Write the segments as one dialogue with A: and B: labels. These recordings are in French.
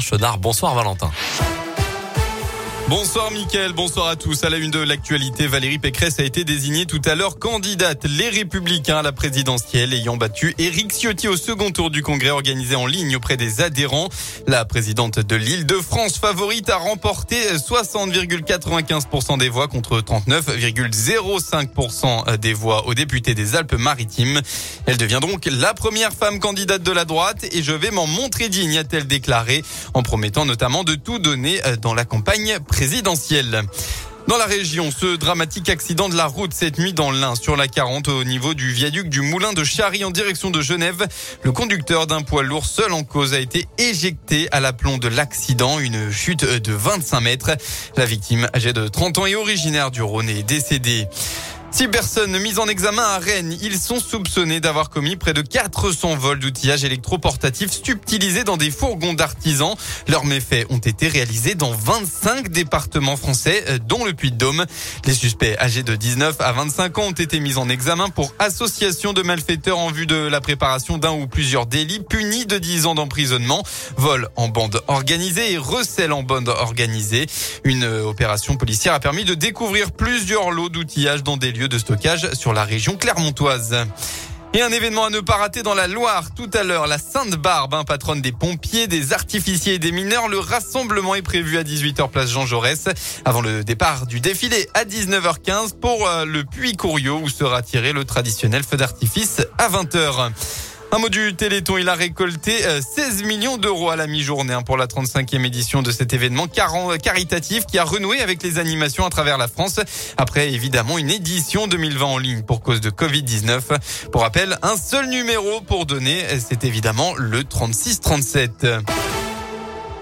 A: Chenard. Bonsoir Valentin.
B: Bonsoir Mickaël, bonsoir à tous. À la une de l'actualité, Valérie Pécresse a été désignée tout à l'heure candidate Les Républicains à la présidentielle ayant battu Éric Ciotti au second tour du congrès organisé en ligne auprès des adhérents. La présidente de l'île de France favorite a remporté 60,95% des voix contre 39,05% des voix aux députés des Alpes-Maritimes. Elle devient donc la première femme candidate de la droite et je vais m'en montrer digne, a-t-elle déclaré, en promettant notamment de tout donner dans la campagne présidentielle. Dans la région, ce dramatique accident de la route cette nuit dans l'Ain sur la 40 au niveau du viaduc du Moulin de Charry en direction de Genève. Le conducteur d'un poids lourd seul en cause a été éjecté à l'aplomb de l'accident, une chute de 25 mètres. La victime, âgée de 30 ans et originaire du Rhône, est décédée. Six personnes mises en examen à Rennes. Ils sont soupçonnés d'avoir commis près de 400 vols d'outillage électroportatif subtilisés dans des fourgons d'artisans. Leurs méfaits ont été réalisés dans 25 départements français, euh, dont le Puy-de-Dôme. Les suspects âgés de 19 à 25 ans ont été mis en examen pour association de malfaiteurs en vue de la préparation d'un ou plusieurs délits punis de 10 ans d'emprisonnement, vol en bande organisée et recel en bande organisée. Une euh, opération policière a permis de découvrir plusieurs lots d'outillage dans des lieux de stockage sur la région clermontoise. Et un événement à ne pas rater dans la Loire. Tout à l'heure, la Sainte Barbe, hein, patronne des pompiers, des artificiers et des mineurs. Le rassemblement est prévu à 18h place Jean Jaurès avant le départ du défilé à 19h15 pour euh, le Puy Couriot où sera tiré le traditionnel feu d'artifice à 20h. Un mot du Téléthon, il a récolté 16 euh, millions d'euros à la mi-journée hein, pour la 35e édition de cet événement caritatif qui a renoué avec les animations à travers la France après évidemment une édition 2020 en ligne pour cause de Covid-19. Pour rappel, un seul numéro pour donner, c'est évidemment le 3637.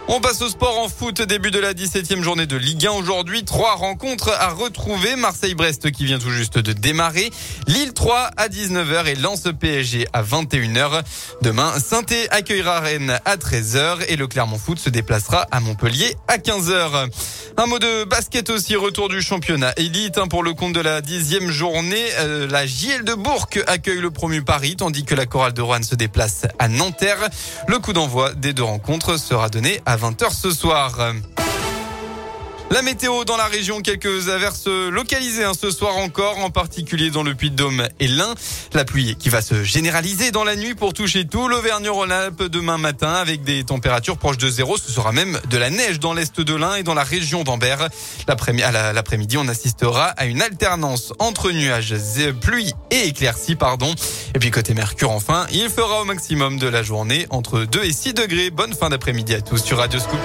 B: On passe au sport en foot, début de la 17e journée de Ligue 1 aujourd'hui. Trois rencontres à retrouver. Marseille-Brest qui vient tout juste de démarrer. Lille 3 à 19h et Lance PSG à 21h. Demain, saint accueillera Rennes à 13h et le Clermont Foot se déplacera à Montpellier à 15h. Un mot de basket aussi, retour du championnat élite hein, pour le compte de la dixième journée. Euh, la JL de Bourg accueille le promu Paris, tandis que la chorale de Rouen se déplace à Nanterre. Le coup d'envoi des deux rencontres sera donné à 20h ce soir. La météo dans la région, quelques averses localisées hein, ce soir encore, en particulier dans le Puy-de-Dôme et l'Ain. La pluie qui va se généraliser dans la nuit pour toucher tout l'Auvergne-Rhône-Alpes demain matin avec des températures proches de zéro. Ce sera même de la neige dans l'est de l'Ain et dans la région d'Ambert. L'après-midi, on assistera à une alternance entre nuages, pluie et éclaircies, pardon. Et puis côté Mercure, enfin, il fera au maximum de la journée entre 2 et 6 degrés. Bonne fin d'après-midi à tous sur Radio Scoop.